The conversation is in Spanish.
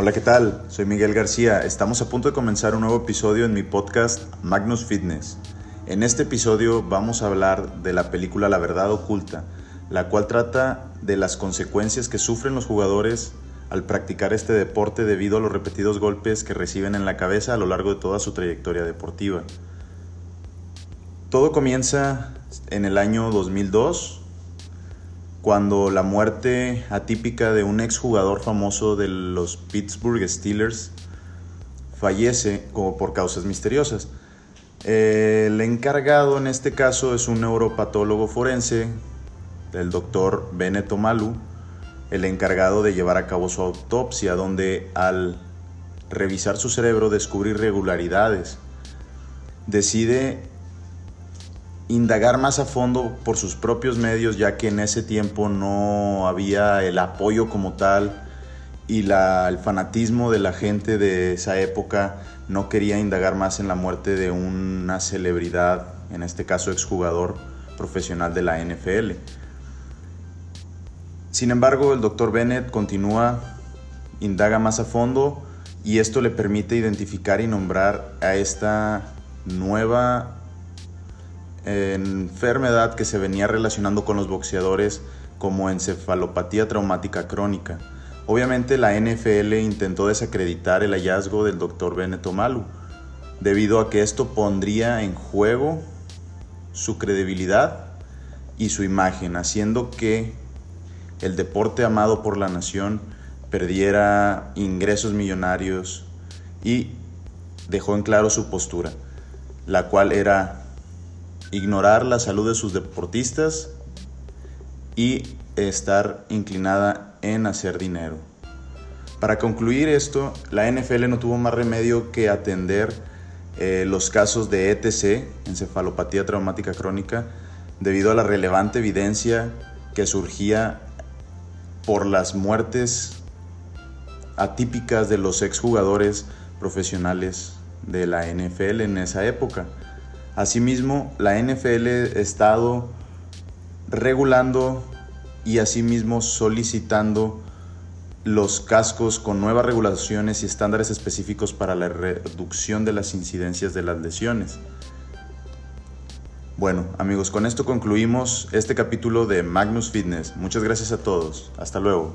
Hola, ¿qué tal? Soy Miguel García. Estamos a punto de comenzar un nuevo episodio en mi podcast Magnus Fitness. En este episodio vamos a hablar de la película La Verdad Oculta, la cual trata de las consecuencias que sufren los jugadores al practicar este deporte debido a los repetidos golpes que reciben en la cabeza a lo largo de toda su trayectoria deportiva. Todo comienza en el año 2002, cuando la muerte atípica de un exjugador famoso de los Pittsburgh Steelers fallece como por causas misteriosas. El encargado en este caso es un neuropatólogo forense, el doctor Bennett Omalu, el encargado de llevar a cabo su autopsia, donde al revisar su cerebro descubre irregularidades. Decide indagar más a fondo por sus propios medios, ya que en ese tiempo no había el apoyo como tal y el fanatismo de la gente de esa época no quería indagar más en la muerte de una celebridad, en este caso exjugador profesional de la NFL. Sin embargo, el doctor Bennett continúa, indaga más a fondo y esto le permite identificar y nombrar a esta nueva enfermedad que se venía relacionando con los boxeadores como encefalopatía traumática crónica. Obviamente la NFL intentó desacreditar el hallazgo del Dr. Benetton Malu, debido a que esto pondría en juego su credibilidad y su imagen, haciendo que el deporte amado por la nación perdiera ingresos millonarios y dejó en claro su postura, la cual era ignorar la salud de sus deportistas y estar inclinada en hacer dinero. Para concluir esto, la NFL no tuvo más remedio que atender eh, los casos de ETC, encefalopatía traumática crónica, debido a la relevante evidencia que surgía por las muertes atípicas de los exjugadores profesionales de la NFL en esa época. Asimismo, la NFL ha estado regulando y asimismo solicitando los cascos con nuevas regulaciones y estándares específicos para la reducción de las incidencias de las lesiones. Bueno, amigos, con esto concluimos este capítulo de Magnus Fitness. Muchas gracias a todos. Hasta luego.